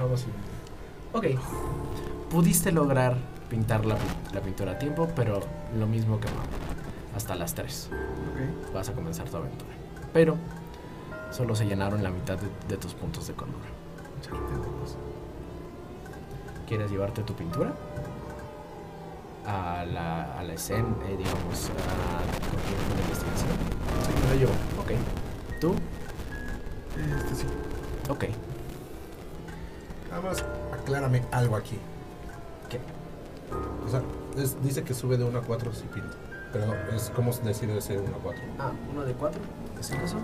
Vamos a ver. Ok. Pudiste lograr pintar la, pin- la pintura a tiempo, pero lo mismo que Mau. Hasta las 3
Ok.
vas a comenzar tu aventura. Pero solo se llenaron la mitad de, de tus puntos de cordura. ¿Quieres llevarte tu pintura? A la, a la escena, eh, digamos, a de investigación. Sí, me lo llevo. Ok. ¿Tú?
Este sí.
Ok.
Nada más aclárame algo aquí.
¿Qué?
O sea, es- dice que sube de 1 a 4 si pinta. Perdón, es como se decide ese 1 a 4.
Ah, 1 de 4, ¿es el caso?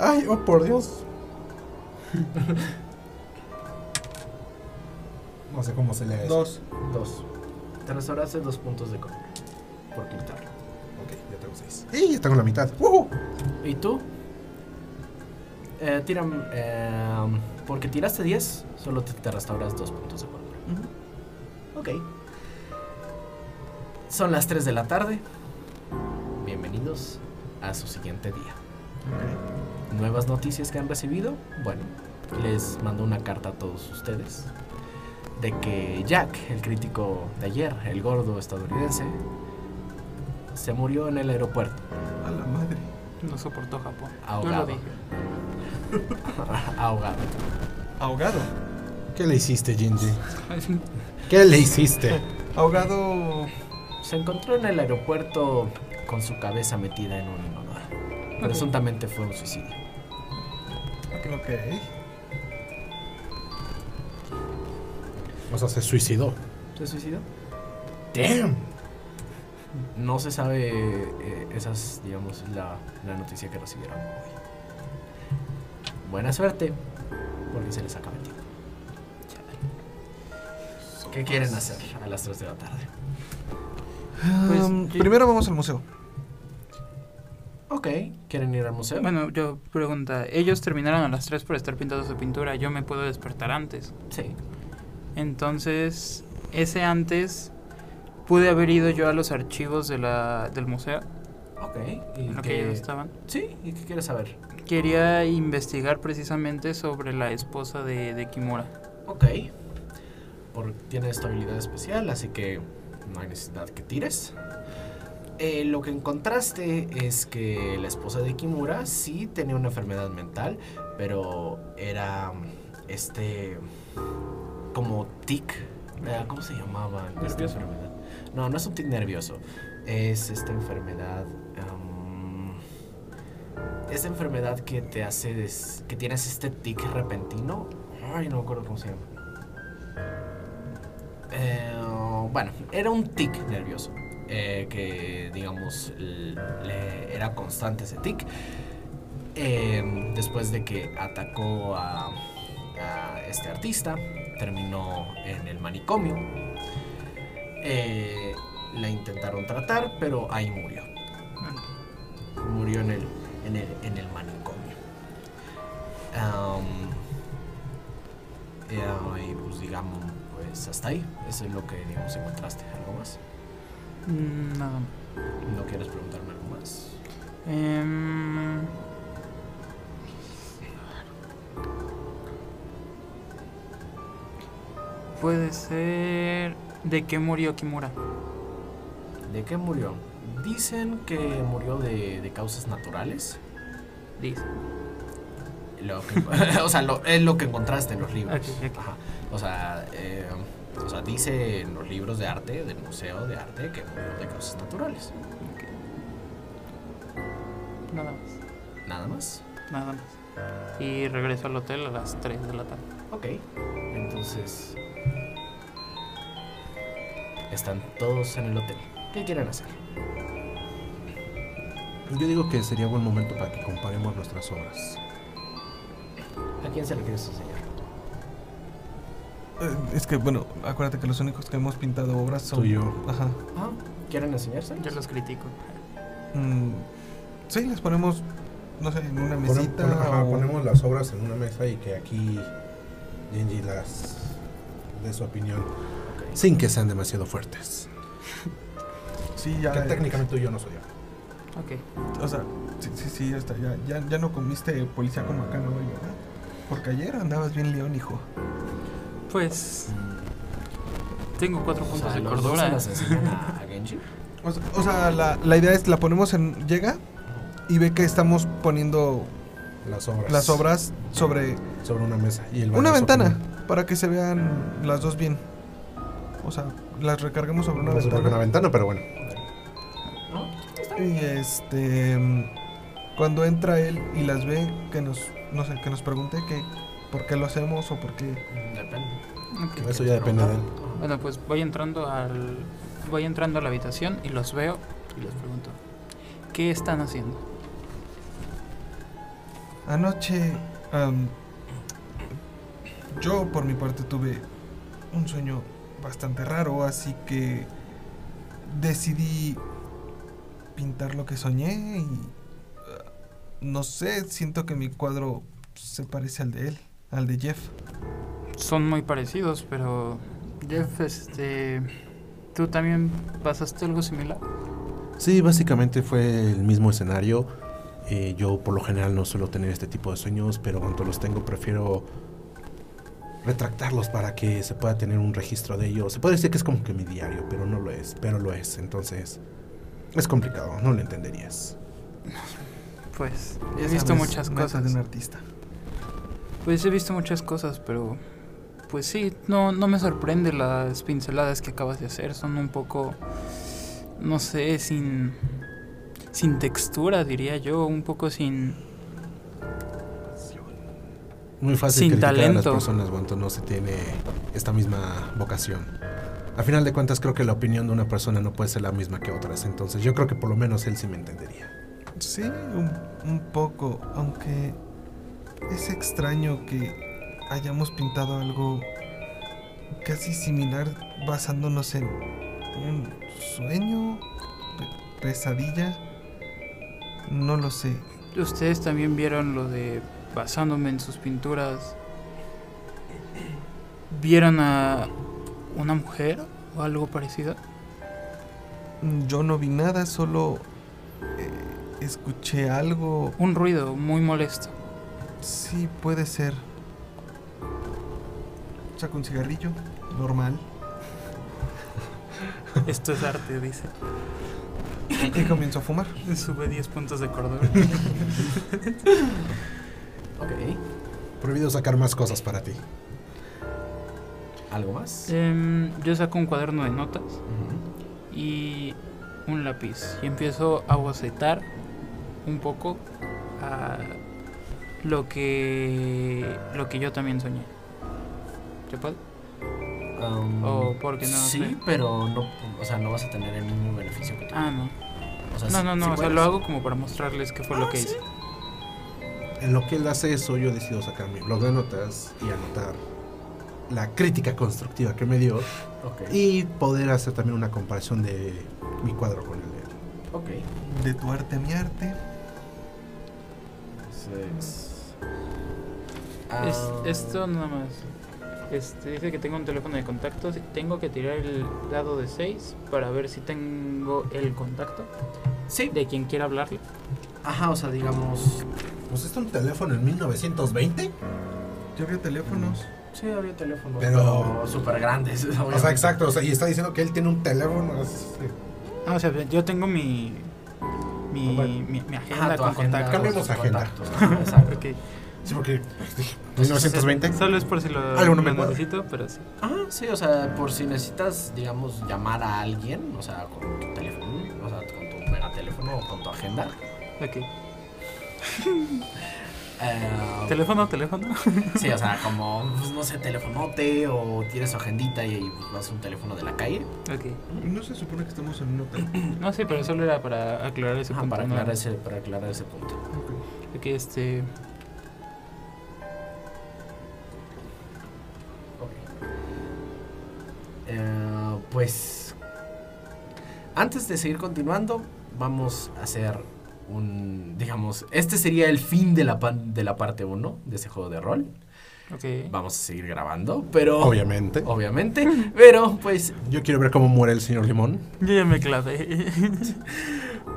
Ay, oh por Dios. no sé cómo se lee.
Dos.
Te restauraste dos puntos de color. Por quitarlo.
Ok, ya tengo seis. Y ya tengo la mitad. ¡Woohoo!
¿Y tú? Eh, tiran, eh, porque tiraste 10, solo te, te restauras dos puntos de color. Ok. Son las 3 de la tarde. Bienvenidos a su siguiente día. Nuevas noticias que han recibido. Bueno, les mando una carta a todos ustedes de que Jack, el crítico de ayer, el gordo estadounidense, se murió en el aeropuerto.
A la madre.
No soportó Japón. Yo
Ahogado.
lo dije.
Ahogado.
Ahogado.
¿Qué le hiciste, Gingy? ¿Qué le hiciste?
Ahogado.
Se encontró en el aeropuerto con su cabeza metida en un inodoro. Presuntamente fue un suicidio.
Ok.
O sea, se suicidó.
¿Se suicidó?
Damn.
No se sabe, eh, esa es, digamos, la, la noticia que recibieron hoy. Buena suerte, porque se les acaba el tiempo. ¿Qué quieren hacer a las 3 de la tarde?
Pues,
Um, primero vamos al museo.
Ok, ¿quieren ir al museo?
Bueno, yo pregunta, ellos terminaron a las 3 por estar pintados de pintura, yo me puedo despertar antes.
Sí.
Entonces, ese antes pude haber ido yo a los archivos de la, del museo,
Ok, ¿y
en lo que ellos estaban.
Sí, ¿y qué quieres saber?
Quería investigar precisamente sobre la esposa de, de Kimura.
Ok. Por, tiene esta habilidad especial, así que no hay necesidad que tires. Eh, lo que encontraste es que la esposa de Kimura sí tenía una enfermedad mental, pero era este como tic. eh, ¿Cómo se llamaba esta enfermedad? No, no es un tic nervioso. Es esta enfermedad. am, esta enfermedad que te hace des- que tienes este tic repentino. Ay, no me acuerdo cómo se llama. Eh, bueno, era un tic nervioso. eh, que, digamos, le era constante ese tic. Eh, después de que atacó a, a este artista, terminó en el manicomio. Eh, la intentaron tratar, pero ahí murió. Murió en el, en el, en el manicomio. Eh, y pues digamos, pues hasta ahí. Eso es lo que digamos encontraste. ¿Algo más?
Mm, Nada.
¿No quieres preguntarme algo más?
Em, puede ser... ¿De qué murió Kimura?
¿De qué murió? Dicen que murió de, de causas naturales.
Dice.
Lo que- o sea, lo- es lo que encontraste en los libros. Ajá. O sea, eh, o sea, dice en los libros de arte, del Museo de Arte, que murió de causas naturales.
Nada más.
Nada más.
Nada más. Y regreso al hotel a las 3 de la tarde.
Ok. Entonces. Están todos en el hotel. ¿Qué quieren hacer?
Yo digo que sería buen momento para que comparemos nuestras obras.
¿A quién se le quieres enseñar?
Eh, es que, bueno, acuérdate que los únicos que hemos pintado obras son.
Tú y yo.
Ajá.
Ah, ¿Quieren enseñarse?
Yo los critico.
Mm, sí, les ponemos, no sé, en una
Ponem-
mesita.
pon- ajá,
o-
ponemos las obras en una mesa y que aquí Genji las dé su opinión. Sin que sean demasiado fuertes.
Sí, ya.
Que
eh,
técnicamente tú y yo no soy yo.
Ok.
O sea, sí, sí, sí, ya está. Ya, ya, ya no comiste policía como acá, ¿no, verdad? Porque ayer andabas bien león, hijo.
Pues... Tengo cuatro
O
puntos
sea,
de
los dos se
cordura.
O sea, o sea, la, la idea es, la ponemos en. Llega y ve que estamos poniendo
Las obras.
las obras sobre
Sobre una mesa. Y a
una ventana para que se vean las dos bien. O sea, las recarguemos sobre una ventana.
una ventana, pero bueno.
¿No?
Y este. Cuando entra él y las ve, que nos. No sé, que nos pregunte que por qué lo hacemos o por qué.
Depende.
Eso ya depende de él.
Bueno, pues voy entrando al... Voy entrando a la habitación y los veo y les pregunto. ¿Qué están haciendo?
Anoche, yo por mi parte tuve un sueño bastante raro, así que decidí pintar lo que soñé y ah, no sé, siento que mi cuadro se parece al de él, al de Jeff.
Son muy parecidos, pero Jeff, este, ¿tú también pasaste algo similar?
Sí, básicamente fue el mismo escenario. Eh, yo por lo general no suelo tener este tipo de sueños, pero cuando los tengo prefiero retractarlos para que se pueda tener un registro de ellos. Se puede decir que es como que mi diario, pero no lo es, pero lo es. Entonces, es complicado, no lo entenderías.
Pues he visto
sabes,
muchas cosas.
de un artista.
Pues he visto muchas cosas, pero pues sí, no, no me sorprende las pinceladas que acabas de hacer. Son un poco, no sé, sin, sin textura, diría yo, un poco sin...
Muy fácil
Sin
criticar a las
talento.
personas cuando no se tiene esta misma vocación. A final de cuentas creo que la opinión de una persona no puede ser la misma que otras, entonces yo creo que por lo menos él sí me entendería.
Sí, un, un poco, aunque es extraño que hayamos pintado algo casi similar basándonos en un sueño, pe- pesadilla, no lo sé.
Ustedes también vieron lo de basándome en sus pinturas. ¿Vieron a una mujer o algo parecido?
Yo no vi nada, solo eh, escuché algo.
Un ruido muy molesto.
Sí, puede ser. Saco un cigarrillo, normal,
Esto es arte, dice.
y comienzo a fumar.
Sube 10 puntos de cordura.
Ok.
Prohibido sacar más cosas para ti.
¿Algo más?
Em, yo saco un cuaderno de notas y un lápiz y empiezo a bocetar un poco a lo que lo que yo también soñé. ¿Se puede?
Um,
O porque no
Sí,
sé.
pero no, o sea, no vas a tener el mismo beneficio que tú.
Ah, no.
O sea,
No, no, no,
sí
o sea, lo hago como para mostrarles qué fue
Ah,
lo que
sí.
hice.
En lo que él hace eso, yo decido sacar mi blog de notas y anotar la crítica constructiva que me dio
Ok.
y poder hacer también una comparación de mi cuadro con el de él.
Ok.
De tu arte a mi arte.
Entonces.
Es-
ah,
esto nada más. Este, dice que tengo un teléfono de contactos y tengo que tirar el dado de 6 para ver si tengo el contacto
Sí.
de quien quiera hablarle.
Ajá, o sea, digamos.
¿Pusiste un teléfono en 1920?
Yo vi teléfonos.
Sí, había teléfonos.
Pero-
súper grandes.
O sea, exacto, o sea, y está diciendo que él tiene un teléfono. así.
Ah, o sea, yo tengo mi mi,
Bueno.
mi, mi agenda
tu
con
agenda,
contactos.
Cambiemos
tus
agenda.
contactos. Exacto.
Ok.
Sí, porque dije, 1920.
Solo es por si lo,
Algo no me
lo necesito, pero sí.
Ajá, sí, o sea, por si necesitas, digamos, llamar a alguien, o sea, con tu teléfono, o sea, con tu mega teléfono o con tu agenda.
Ok.
Eh,
¿Teléfono, teléfono?
Sí, o sea, como, pues, no sé, telefonote o tienes agendita y ahí pues, vas a un teléfono de la calle.
ok.
No se supone que estamos en un hotel.
No, sí, pero solo era para aclarar ese
Ajá,
punto.
para,
¿no?
aclarar ese, para aclarar ese punto.
Ok, este...
Eh, pues, antes de seguir continuando, vamos a hacer un, digamos, este sería el fin de la, pan- de la parte 1 de ese juego de rol.
Ok.
Vamos a seguir grabando, pero...
Obviamente.
Obviamente, pero pues
Yo quiero ver cómo muere el señor Limón.
Yo ya me clavé.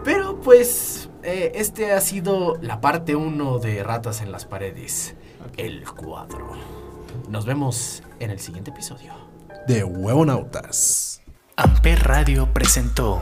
Pero pues eh, este ha sido la parte 1 de Ratas en las Paredes, el cuadro. Nos vemos en el siguiente episodio.
De Huevonautas.
Amper Radio presentó